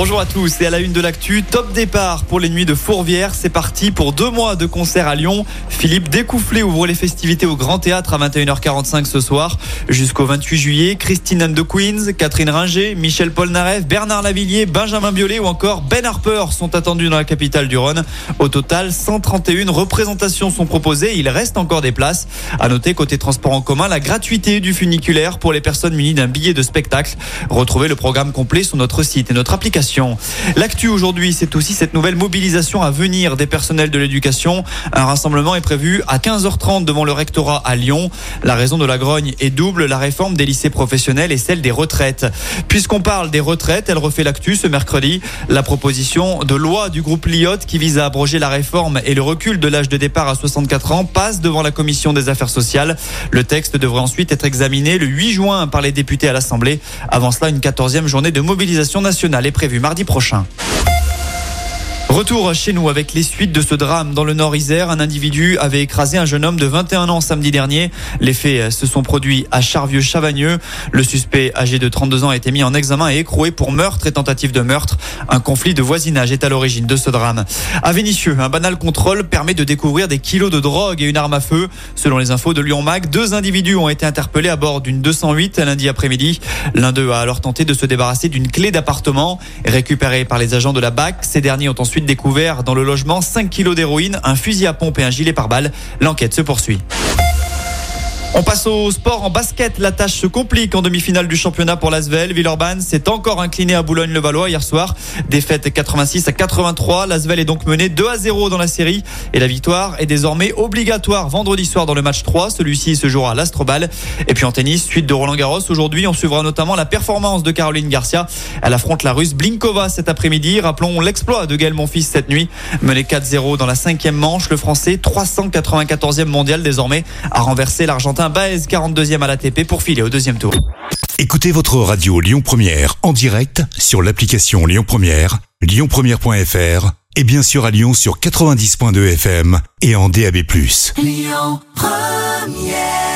Bonjour à tous et à la une de l'actu, top départ pour les nuits de Fourvière. C'est parti pour deux mois de concert à Lyon. Philippe Découfflé ouvre les festivités au Grand Théâtre à 21h45 ce soir. Jusqu'au 28 juillet, Christine and the Queens, Catherine Ringer, Michel Polnareff, Bernard Lavillier, Benjamin Biolay ou encore Ben Harper sont attendus dans la capitale du Rhône. Au total, 131 représentations sont proposées. Il reste encore des places. À noter, côté transport en commun, la gratuité du funiculaire pour les personnes munies d'un billet de spectacle. Retrouvez le programme complet sur notre site et notre application. L'actu aujourd'hui, c'est aussi cette nouvelle mobilisation à venir des personnels de l'éducation. Un rassemblement est prévu à 15h30 devant le rectorat à Lyon. La raison de la grogne est double, la réforme des lycées professionnels et celle des retraites. Puisqu'on parle des retraites, elle refait l'actu ce mercredi. La proposition de loi du groupe Lyotte qui vise à abroger la réforme et le recul de l'âge de départ à 64 ans passe devant la commission des affaires sociales. Le texte devrait ensuite être examiné le 8 juin par les députés à l'Assemblée. Avant cela, une 14e journée de mobilisation nationale est prévue mardi prochain. Retour chez nous avec les suites de ce drame dans le Nord-Isère. Un individu avait écrasé un jeune homme de 21 ans samedi dernier. Les faits se sont produits à Charvieux-Chavagneux. Le suspect âgé de 32 ans a été mis en examen et écroué pour meurtre et tentative de meurtre. Un conflit de voisinage est à l'origine de ce drame. À Vénissieux, un banal contrôle permet de découvrir des kilos de drogue et une arme à feu. Selon les infos de Lyon Mag, deux individus ont été interpellés à bord d'une 208 lundi après-midi. L'un d'eux a alors tenté de se débarrasser d'une clé d'appartement récupérée par les agents de la BAC. Ces derniers ont ensuite découvert dans le logement 5 kilos d'héroïne, un fusil à pompe et un gilet pare-balles. L'enquête se poursuit. On passe au sport en basket. La tâche se complique en demi-finale du championnat pour l'Asvel. Villeurbanne s'est encore incliné à Boulogne-le-Valois hier soir. Défaite 86 à 83. L'Asvel est donc mené 2 à 0 dans la série. Et la victoire est désormais obligatoire vendredi soir dans le match 3. Celui-ci se jouera à l'Astrobal. Et puis en tennis, suite de Roland Garros. Aujourd'hui, on suivra notamment la performance de Caroline Garcia. Elle affronte la russe Blinkova cet après-midi. Rappelons l'exploit de Gaël Monfils cette nuit. Mené 4-0 dans la cinquième manche. Le français, 394e mondial désormais, a renversé l'Argentin un Baez 42e à l'ATP pour filer au deuxième tour. Écoutez votre radio Lyon Première en direct sur l'application Lyon Première, lyonpremière.fr et bien sûr à Lyon sur 90.2 FM et en DAB+. Lyon Première